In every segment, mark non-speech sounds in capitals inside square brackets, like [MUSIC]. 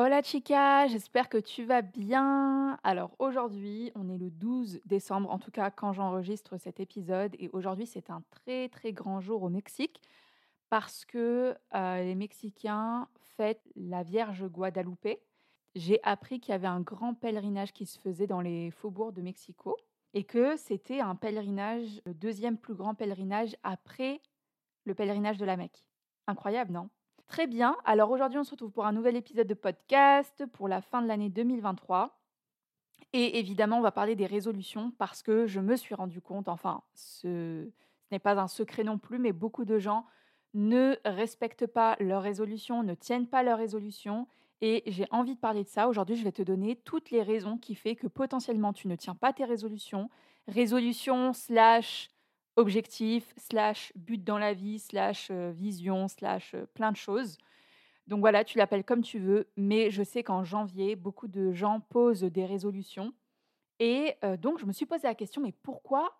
Hola chica, j'espère que tu vas bien. Alors aujourd'hui, on est le 12 décembre, en tout cas quand j'enregistre cet épisode, et aujourd'hui c'est un très très grand jour au Mexique parce que euh, les Mexicains fêtent la Vierge Guadalupe. J'ai appris qu'il y avait un grand pèlerinage qui se faisait dans les faubourgs de Mexico et que c'était un pèlerinage, le deuxième plus grand pèlerinage après le pèlerinage de la Mecque. Incroyable, non? Très bien. Alors aujourd'hui, on se retrouve pour un nouvel épisode de podcast pour la fin de l'année 2023. Et évidemment, on va parler des résolutions parce que je me suis rendu compte, enfin, ce, n'est pas un secret non plus, mais beaucoup de gens ne respectent pas leurs résolutions, ne tiennent pas leurs résolutions. Et j'ai envie de parler de ça. Aujourd'hui, je vais te donner toutes les raisons qui font que potentiellement tu ne tiens pas tes résolutions. Résolutions slash objectif, slash but dans la vie, slash euh, vision, slash euh, plein de choses. Donc voilà, tu l'appelles comme tu veux, mais je sais qu'en janvier, beaucoup de gens posent des résolutions. Et euh, donc, je me suis posé la question, mais pourquoi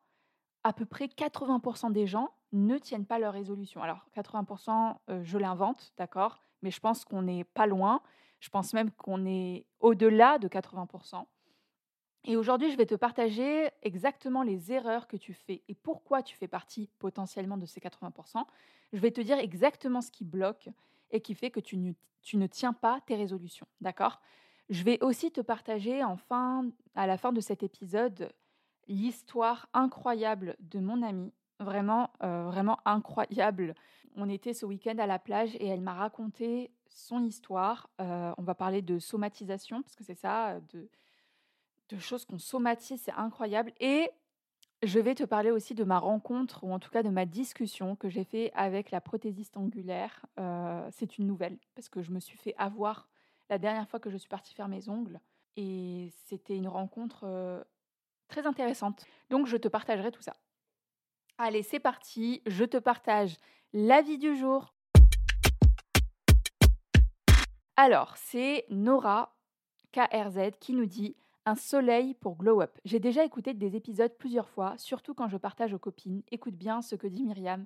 à peu près 80% des gens ne tiennent pas leurs résolutions? Alors, 80%, je l'invente, d'accord, mais je pense qu'on n'est pas loin. Je pense même qu'on est au-delà de 80%. Et aujourd'hui, je vais te partager exactement les erreurs que tu fais et pourquoi tu fais partie potentiellement de ces 80%. Je vais te dire exactement ce qui bloque et qui fait que tu ne, tu ne tiens pas tes résolutions. D'accord? Je vais aussi te partager enfin, à la fin de cet épisode l'histoire incroyable de mon amie. Vraiment, euh, vraiment incroyable. On était ce week-end à la plage et elle m'a raconté son histoire. Euh, on va parler de somatisation, parce que c'est ça, de de choses qu'on somatise, c'est incroyable. Et je vais te parler aussi de ma rencontre, ou en tout cas de ma discussion que j'ai fait avec la prothésiste angulaire. Euh, c'est une nouvelle, parce que je me suis fait avoir la dernière fois que je suis partie faire mes ongles. Et c'était une rencontre euh, très intéressante. Donc je te partagerai tout ça. Allez, c'est parti. Je te partage l'avis du jour. Alors, c'est Nora KRZ qui nous dit un soleil pour Glow Up. J'ai déjà écouté des épisodes plusieurs fois, surtout quand je partage aux copines. Écoute bien ce que dit Myriam.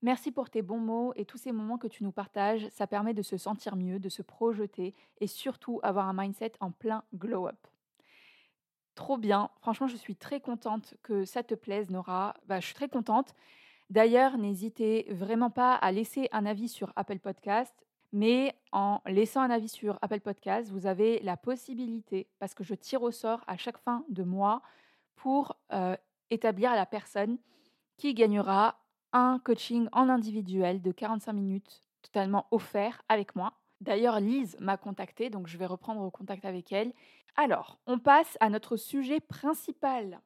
Merci pour tes bons mots et tous ces moments que tu nous partages. Ça permet de se sentir mieux, de se projeter et surtout avoir un mindset en plein glow up. Trop bien. Franchement, je suis très contente que ça te plaise, Nora. Bah, je suis très contente. D'ailleurs, n'hésitez vraiment pas à laisser un avis sur Apple Podcast. Mais en laissant un avis sur Apple Podcast, vous avez la possibilité, parce que je tire au sort à chaque fin de mois, pour euh, établir la personne qui gagnera un coaching en individuel de 45 minutes totalement offert avec moi. D'ailleurs, Lise m'a contacté, donc je vais reprendre contact avec elle. Alors, on passe à notre sujet principal.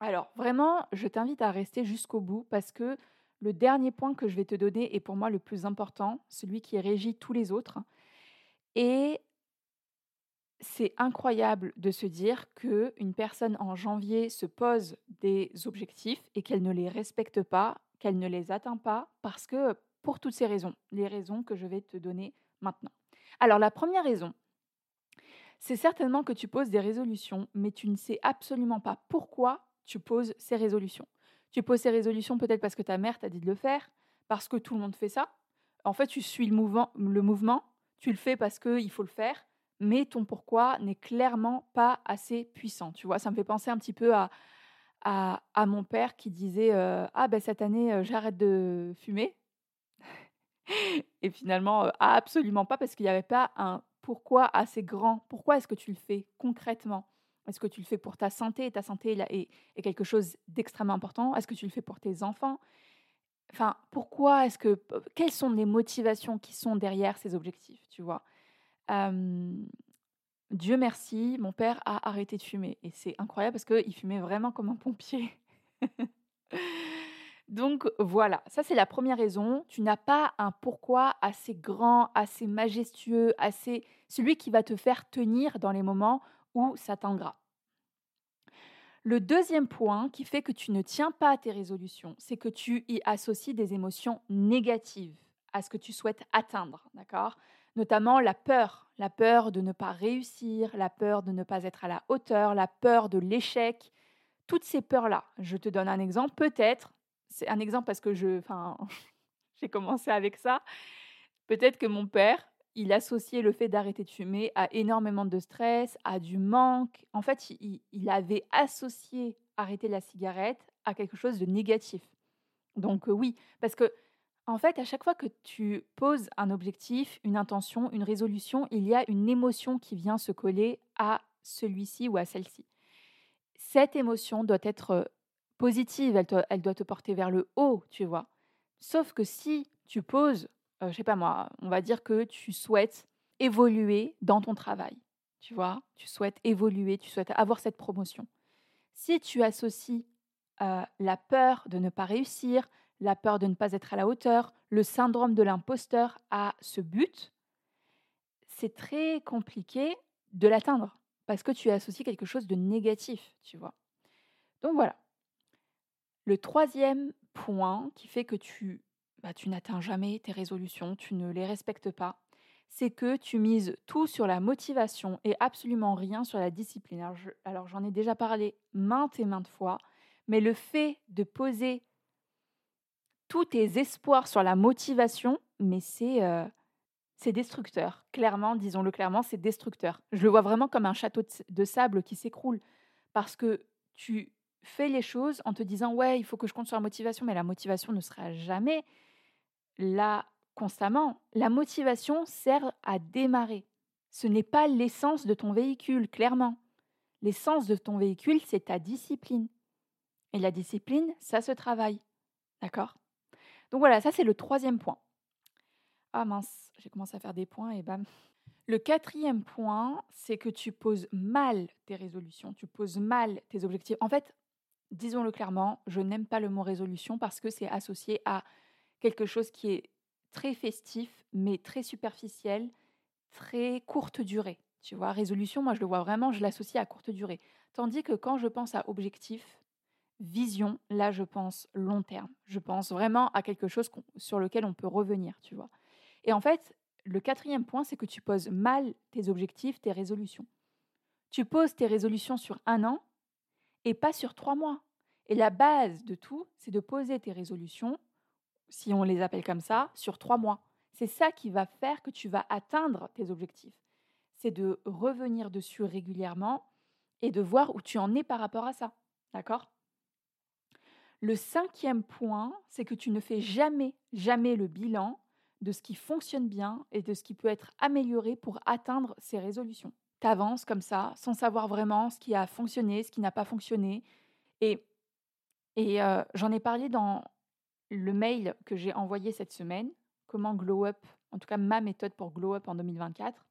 Alors, vraiment, je t'invite à rester jusqu'au bout parce que le dernier point que je vais te donner est pour moi le plus important, celui qui régit tous les autres. Et c'est incroyable de se dire qu'une personne en janvier se pose des objectifs et qu'elle ne les respecte pas, qu'elle ne les atteint pas, parce que pour toutes ces raisons, les raisons que je vais te donner maintenant. Alors la première raison, c'est certainement que tu poses des résolutions, mais tu ne sais absolument pas pourquoi tu poses ces résolutions. Tu poses ces résolutions peut-être parce que ta mère t'a dit de le faire, parce que tout le monde fait ça. En fait, tu suis le mouvement, le mouvement tu le fais parce qu'il faut le faire, mais ton pourquoi n'est clairement pas assez puissant. Tu vois, ça me fait penser un petit peu à, à, mon père qui disait euh, Ah, ben cette année, euh, j'arrête de fumer. [LAUGHS] Et finalement, euh, absolument pas, parce qu'il n'y avait pas un pourquoi assez grand. Pourquoi est-ce que tu le fais concrètement? Est-ce que tu le fais pour ta santé? Ta santé est, quelque chose d'extrêmement important. Est-ce que tu le fais pour tes enfants? Enfin, pourquoi est-ce que quelles sont les motivations qui sont derrière ces objectifs Tu vois? Dieu merci, mon père a arrêté de fumer et c'est incroyable parce qu'il fumait vraiment comme un pompier. [LAUGHS] Donc voilà, ça c'est la première raison. Tu n'as pas un pourquoi assez grand, assez majestueux, assez celui qui va te faire tenir dans les moments où ça. Le deuxième point qui fait que tu ne tiens pas à tes résolutions, c'est que tu y associes des émotions négatives à ce que tu souhaites atteindre, d'accord? Notamment la peur, la peur de ne pas réussir, la peur de ne pas être à la hauteur, la peur de l'échec, toutes ces peurs-là. Je te donne un exemple, peut-être, c'est un exemple parce que je, enfin, [LAUGHS] j'ai commencé avec ça. Peut-être que mon père, il associait le fait d'arrêter de fumer à énormément de stress, à du manque. En fait, il, avait associé arrêter la cigarette à quelque chose de négatif. Donc oui, parce que en fait, à chaque fois que tu poses un objectif, une intention, une résolution, il y a une émotion qui vient se coller à celui-ci ou à celle-ci. Cette émotion doit être positive, elle, elle doit te porter vers le haut, tu vois. Sauf que si tu poses je sais pas moi, on va dire que tu souhaites évoluer dans ton travail, tu vois, tu souhaites évoluer, tu souhaites avoir cette promotion. Si tu associes la peur de ne pas réussir, la peur de ne pas être à la hauteur, le syndrome de l'imposteur à ce but, c'est très compliqué de l'atteindre parce que tu associes quelque chose de négatif, tu vois? Donc voilà. Le troisième point qui fait que tu bah, tu n'atteins jamais tes résolutions, tu ne les respectes pas, c'est que tu mises tout sur la motivation et absolument rien sur la discipline. Alors, j'en ai déjà parlé maintes et maintes fois, mais le fait de poser tous tes espoirs sur la motivation, mais c'est euh, c'est destructeur. Clairement, disons-le clairement, c'est destructeur. Je le vois vraiment comme un château de sable qui s'écroule parce que tu fais les choses en te disant ouais, il faut que je compte sur la motivation, mais la motivation ne sera jamais là constamment, la motivation sert à démarrer. Ce n'est pas l'essence de ton véhicule, clairement. L'essence de ton véhicule, c'est ta discipline. Et la discipline, ça se travaille. D'accord? Donc voilà, ça c'est le troisième point. Ah mince, j'ai commencé à faire des points et bam. Le quatrième point, c'est que tu poses mal tes résolutions, tu poses mal tes objectifs. En fait, disons-le clairement, je n'aime pas le mot résolution parce que c'est associé à quelque chose qui est très festif, mais très superficiel, très courte durée. Tu vois, résolution, moi je le vois vraiment, je l'associe à courte durée. Tandis que quand je pense à objectif, vision, là je pense long terme. Je pense vraiment à quelque chose sur lequel on peut revenir, tu vois? Et en fait, le quatrième point, c'est que tu poses mal tes objectifs, tes résolutions. Tu poses tes résolutions sur un an et pas sur trois mois. Et la base de tout, c'est de poser tes résolutions si on les appelle comme ça, sur trois mois. C'est ça qui va faire que tu vas atteindre tes objectifs. C'est de revenir dessus régulièrement et de voir où tu en es par rapport à ça. D'accord? Le cinquième point, c'est que tu ne fais jamais, jamais le bilan de ce qui fonctionne bien et de ce qui peut être amélioré pour atteindre ces résolutions. Tu avances comme ça, sans savoir vraiment ce qui a fonctionné, ce qui n'a pas fonctionné. Et, et euh, j'en ai parlé dans, le mail que j'ai envoyé cette semaine, comment glow up, en tout cas ma méthode pour glow up en 2024.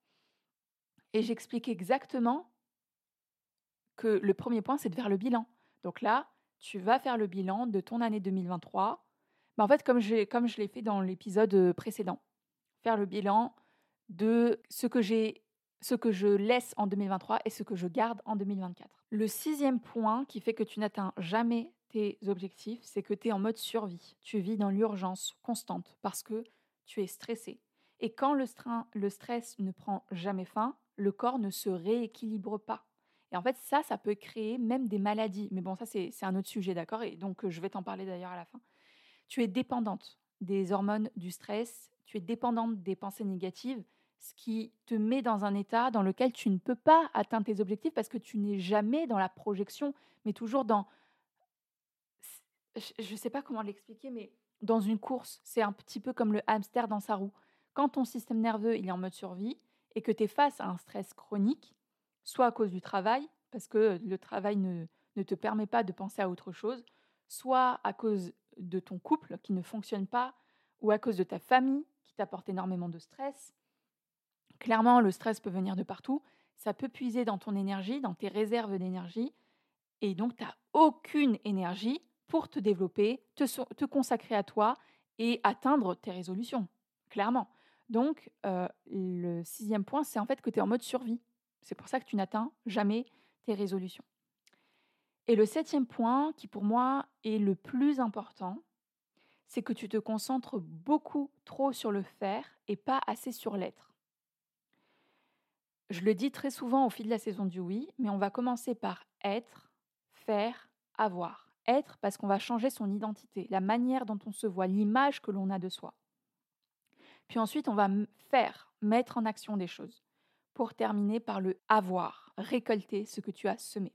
Et j'explique exactement que le premier point, c'est de faire le bilan. Donc là, tu vas faire le bilan de ton année 2023. Bah, en fait, comme, comme je l'ai fait dans l'épisode précédent, faire le bilan de ce que j'ai ce que je laisse en 2023 et ce que je garde en 2024. Le sixième point qui fait que tu n'atteins jamais objectifs, c'est que tu es en mode survie. Tu vis dans l'urgence constante parce que tu es stressé. Et quand le, le stress ne prend jamais fin, le corps ne se rééquilibre pas. Et en fait, ça, ça peut créer même des maladies. Mais bon, ça, c'est un autre sujet, d'accord? Et donc, je vais t'en parler d'ailleurs à la fin. Tu es dépendante des hormones du stress, tu es dépendante des pensées négatives, ce qui te met dans un état dans lequel tu ne peux pas atteindre tes objectifs parce que tu n'es jamais dans la projection, mais toujours dans je ne sais pas comment l'expliquer, mais dans une course, c'est un petit peu comme le hamster dans sa roue. Quand ton système nerveux il est en mode survie et que tu es face à un stress chronique, soit à cause du travail, parce que le travail ne, ne te permet pas de penser à autre chose, soit à cause de ton couple qui ne fonctionne pas, ou à cause de ta famille qui t'apporte énormément de stress. Clairement, le stress peut venir de partout. Ça peut puiser dans ton énergie, dans tes réserves d'énergie. Et donc, tu n'as aucune énergie pour te développer, te, consacrer à toi et atteindre tes résolutions, clairement. Donc, euh, le sixième point, c'est en fait que tu es en mode survie. C'est pour ça que tu n'atteins jamais tes résolutions. Et le septième point, qui pour moi est le plus important, c'est que tu te concentres beaucoup trop sur le faire et pas assez sur l'être. Je le dis très souvent au fil de la saison du oui, mais on va commencer par être, faire, avoir. Être parce qu'on va changer son identité, la manière dont on se voit, l'image que l'on a de soi. Puis ensuite, on va faire, mettre en action des choses, pour terminer par le avoir, récolter ce que tu as semé.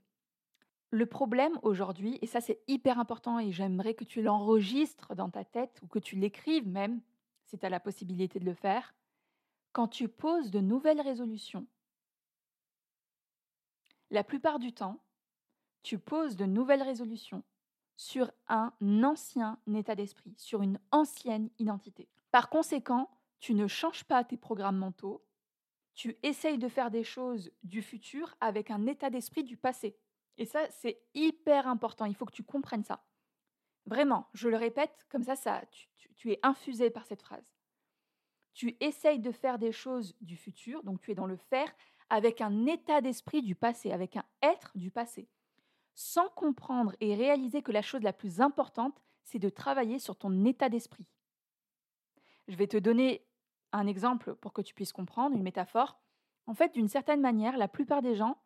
Le problème aujourd'hui, et ça c'est hyper important et j'aimerais que tu l'enregistres dans ta tête ou que tu l'écrives même, si tu as la possibilité de le faire, quand tu poses de nouvelles résolutions, la plupart du temps, tu poses de nouvelles résolutions sur un ancien état d'esprit, sur une ancienne identité. Par conséquent, tu ne changes pas tes programmes mentaux, tu essayes de faire des choses du futur avec un état d'esprit du passé. Et ça, c'est hyper important, il faut que tu comprennes ça. Vraiment, je le répète, comme ça, ça tu, es infusé par cette phrase. Tu essayes de faire des choses du futur, donc tu es dans le faire, avec un état d'esprit du passé, avec un être du passé, sans comprendre et réaliser que la chose la plus importante, c'est de travailler sur ton état d'esprit. Je vais te donner un exemple pour que tu puisses comprendre, une métaphore. En fait, d'une certaine manière, la plupart des gens,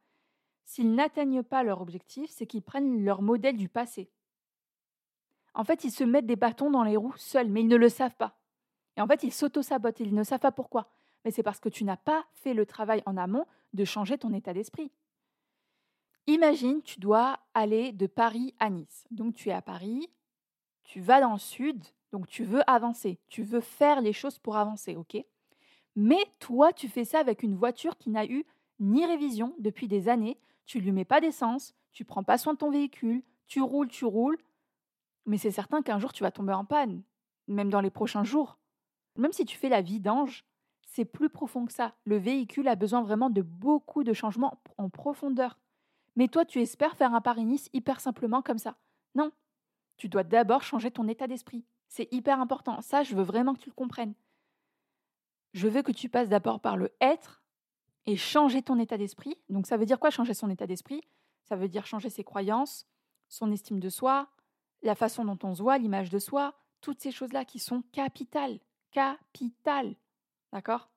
s'ils n'atteignent pas leur objectif, c'est qu'ils prennent leur modèle du passé. En fait, ils se mettent des bâtons dans les roues seuls, mais ils ne le savent pas. Et en fait, ils s'auto-sabotent, ils ne savent pas pourquoi. Mais c'est parce que tu n'as pas fait le travail en amont de changer ton état d'esprit. Imagine, tu dois aller de Paris à Nice. Donc tu es à Paris, tu vas dans le sud, donc tu veux avancer, tu veux faire les choses pour avancer, ok? Mais toi, tu fais ça avec une voiture qui n'a eu ni révision depuis des années, tu lui mets pas d'essence, tu prends pas soin de ton véhicule, tu roules, tu roules, mais c'est certain qu'un jour tu vas tomber en panne, même dans les prochains jours. Même si tu fais la vie d'ange, c'est plus profond que ça. Le véhicule a besoin vraiment de beaucoup de changements en profondeur. Mais toi, tu espères faire un Paris-Nice hyper simplement comme ça. Non, tu dois d'abord changer ton état d'esprit. C'est hyper important. Ça, je veux vraiment que tu le comprennes. Je veux que tu passes d'abord par le être et changer ton état d'esprit. Donc ça veut dire quoi changer son état d'esprit? Ça veut dire changer ses croyances, son estime de soi, la façon dont on se voit, l'image de soi, toutes ces choses-là qui sont capitales. Capitales. D'accord?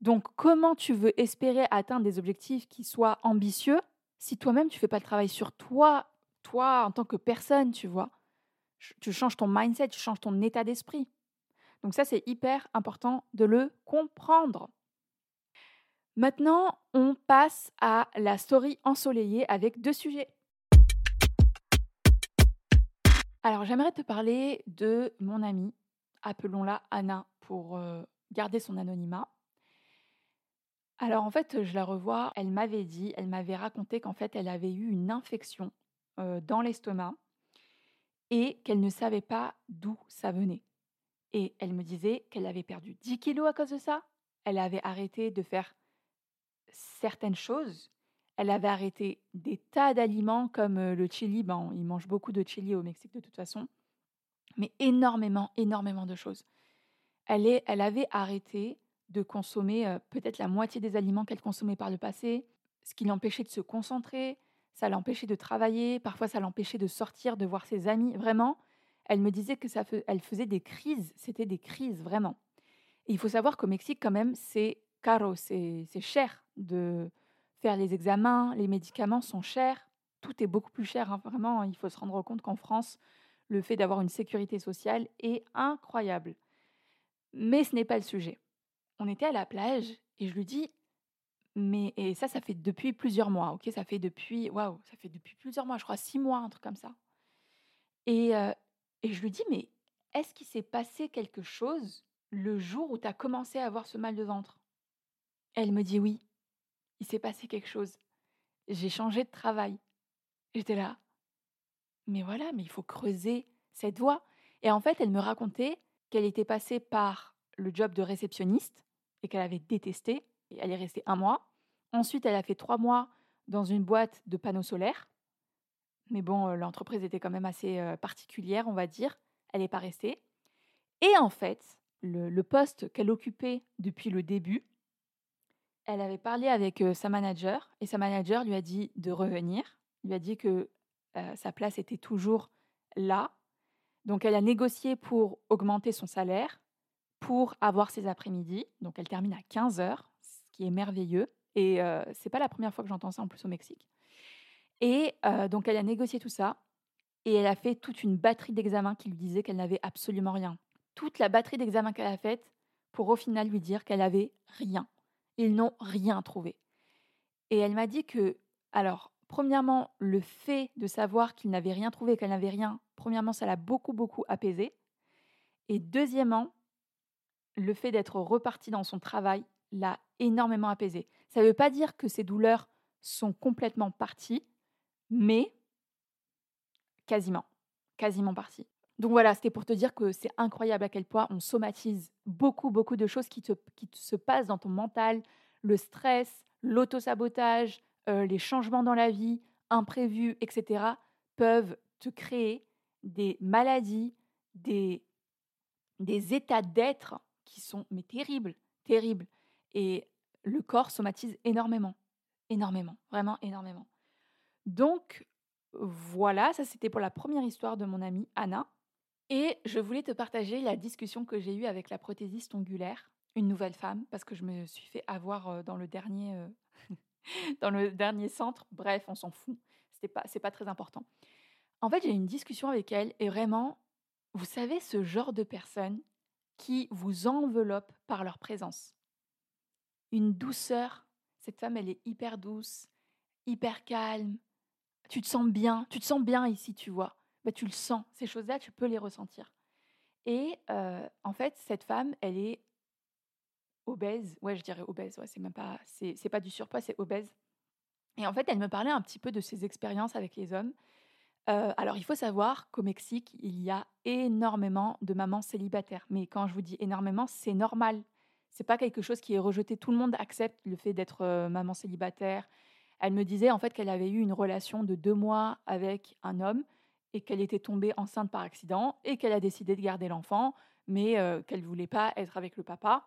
Donc comment tu veux espérer atteindre des objectifs qui soient ambitieux si toi-même tu ne fais pas le travail sur toi, toi en tant que personne, tu vois Tu changes ton mindset, tu changes ton état d'esprit. Donc ça, c'est hyper important de le comprendre. Maintenant, on passe à la story ensoleillée avec deux sujets. Alors, j'aimerais te parler de mon amie, appelons-la Anna pour euh, garder son anonymat. Alors en fait, je la revois, elle m'avait dit, elle m'avait raconté qu'en fait, elle avait eu une infection dans l'estomac et qu'elle ne savait pas d'où ça venait. Et elle me disait qu'elle avait perdu 10 kilos à cause de ça. Elle avait arrêté de faire certaines choses. Elle avait arrêté des tas d'aliments comme le chili. Ben, ils mangent beaucoup de chili au Mexique de toute façon. Mais énormément, énormément de choses. Elle, elle avait arrêté de consommer peut-être la moitié des aliments qu'elle consommait par le passé, ce qui l'empêchait de se concentrer, ça l'empêchait de travailler, parfois ça l'empêchait de sortir, de voir ses amis. Vraiment, elle me disait que ça elle faisait des crises, c'était des crises vraiment. Il faut savoir qu'au Mexique, quand même, c'est caro, c'est cher de faire les examens, les médicaments sont chers, tout est beaucoup plus cher. Hein. Vraiment, il faut se rendre compte qu'en France, le fait d'avoir une sécurité sociale est incroyable. Mais ce n'est pas le sujet. On était à la plage et je lui dis, mais et ça, ça fait depuis plusieurs mois, ok? Ça fait depuis, waouh, ça fait depuis plusieurs mois, je crois six mois, un truc comme ça. Et, et je lui dis, mais est-ce qu'il s'est passé quelque chose le jour où tu as commencé à avoir ce mal de ventre? Elle me dit oui, il s'est passé quelque chose. J'ai changé de travail. J'étais là, mais voilà, mais il faut creuser cette voie. Et en fait, elle me racontait qu'elle était passée par le job de réceptionniste et qu'elle avait détesté. Et elle est restée un mois. Ensuite, elle a fait trois mois dans une boîte de panneaux solaires. Mais bon, l'entreprise était quand même assez particulière, on va dire. Elle n'est pas restée. Et en fait, le, poste qu'elle occupait depuis le début, elle avait parlé avec sa manager et sa manager lui a dit de revenir, lui a dit que sa place était toujours là. Donc elle a négocié pour augmenter son salaire, pour avoir ses après-midi. Donc elle termine à 15 heures, ce qui est merveilleux. Et c'est pas la première fois que j'entends ça en plus au Mexique. Et donc elle a négocié tout ça et elle a fait toute une batterie d'examens qui lui disait qu'elle n'avait absolument rien. Toute la batterie d'examens qu'elle a faite pour au final lui dire qu'elle avait rien. Ils n'ont rien trouvé. Et elle m'a dit que, alors, premièrement, le fait de savoir qu'il n'avait rien trouvé, qu'elle n'avait rien, premièrement, ça l'a beaucoup, beaucoup apaisé. Et deuxièmement, le fait d'être reparti dans son travail l'a énormément apaisé. Ça ne veut pas dire que ses douleurs sont complètement parties, mais quasiment, quasiment parties. Donc voilà, c'était pour te dire que c'est incroyable à quel point on somatise beaucoup, beaucoup de choses qui, te, qui se passent dans ton mental, le stress, l'autosabotage, euh, les changements dans la vie, imprévus, etc., peuvent te créer des maladies, des, des états d'être qui sont mais terribles, terribles. Et le corps somatise énormément, énormément, vraiment énormément. Donc voilà, ça c'était pour la première histoire de mon amie Anna. Et je voulais te partager la discussion que j'ai eue avec la prothésiste ongulaire, une nouvelle femme, parce que je me suis fait avoir euh, dans le dernier, euh, [LAUGHS] dans le dernier centre. Bref, on s'en fout. Ce pas, pas très important. En fait, j'ai eu une discussion avec elle et vraiment, vous savez, ce genre de personnes qui vous enveloppent par leur présence une douceur. Cette femme, elle est hyper douce, hyper calme. Tu te sens bien, tu te sens bien ici, tu vois. Bah, tu le sens. Ces choses-là, tu peux les ressentir. Et en fait, cette femme, elle est obèse. Ouais, je dirais obèse. Ouais, c'est même pas, c'est pas du surpoids, c'est obèse. Et en fait, elle me parlait un petit peu de ses expériences avec les hommes. Alors, il faut savoir qu'au Mexique, il y a énormément de mamans célibataires. Mais quand je vous dis énormément, c'est normal c'est pas quelque chose qui est rejeté. Tout le monde accepte le fait d'être euh, maman célibataire. Elle me disait en fait qu'elle avait eu une relation de deux mois avec un homme et qu'elle était tombée enceinte par accident et qu'elle a décidé de garder l'enfant, mais euh, qu'elle voulait pas être avec le papa.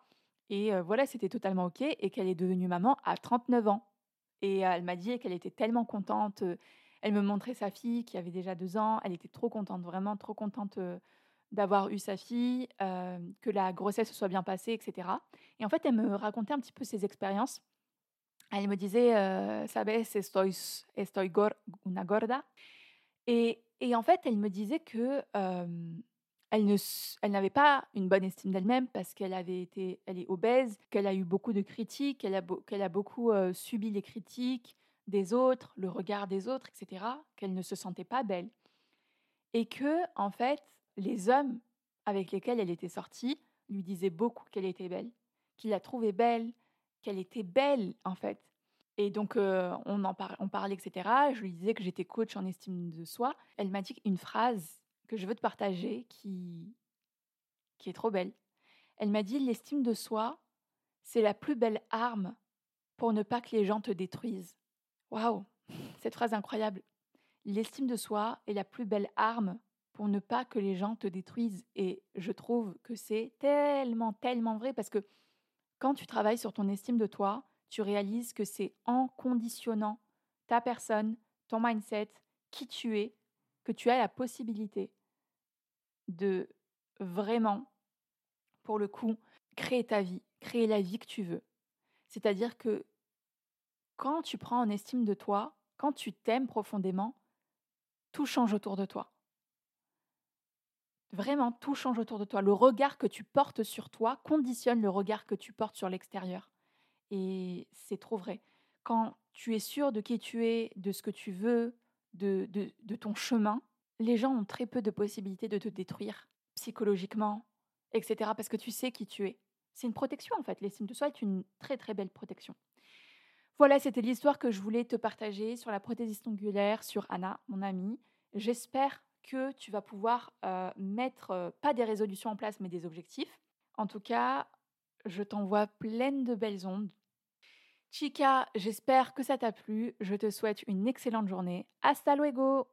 Et euh, voilà, c'était totalement ok et qu'elle est devenue maman à 39 ans. Et elle m'a dit qu'elle était tellement contente. Elle me montrait sa fille qui avait déjà deux ans. Elle était trop contente, vraiment trop contente d'avoir eu sa fille, que la grossesse se soit bien passée, etc. Et en fait, elle me racontait un petit peu ses expériences. Elle me disait, euh, sabes, estoy, estoy una gorda. Et, en fait, elle me disait que elle, n'avait pas une bonne estime d'elle-même parce qu'elle avait été, elle est obèse, qu'elle a eu beaucoup de critiques, qu'elle a beaucoup subi les critiques des autres, le regard des autres, etc. Qu'elle ne se sentait pas belle. Et que, en fait, les hommes avec lesquels elle était sortie lui disaient beaucoup qu'elle était belle, qu'il la trouvait belle, qu'elle était belle en fait. Et donc on en on parlait, etc. Je lui disais que j'étais coach en estime de soi. Elle m'a dit une phrase que je veux te partager qui, qui est trop belle. Elle m'a dit l'estime de soi, c'est la plus belle arme pour ne pas que les gens te détruisent. Waouh, cette phrase incroyable. L'estime de soi est la plus belle arme pour ne pas que les gens te détruisent. Et je trouve que c'est tellement, tellement vrai parce que quand tu travailles sur ton estime de toi, tu réalises que c'est en conditionnant ta personne, ton mindset, qui tu es, que tu as la possibilité de vraiment, pour le coup, créer ta vie, créer la vie que tu veux. C'est-à-dire que quand tu prends en estime de toi, quand tu t'aimes profondément, tout change autour de toi. Vraiment, tout change autour de toi. Le regard que tu portes sur toi conditionne le regard que tu portes sur l'extérieur. Et c'est trop vrai. Quand tu es sûr de qui tu es, de ce que tu veux, de, ton chemin, les gens ont très peu de possibilités de te détruire psychologiquement, etc. Parce que tu sais qui tu es. C'est une protection en fait. L'estime de soi est une très très belle protection. Voilà, c'était l'histoire que je voulais te partager sur la prothésiste ongulaire, sur Anna, mon amie. J'espère que tu vas pouvoir mettre, pas des résolutions en place, mais des objectifs. En tout cas, je t'envoie pleine de belles ondes. Chica, j'espère que ça t'a plu. Je te souhaite une excellente journée. Hasta luego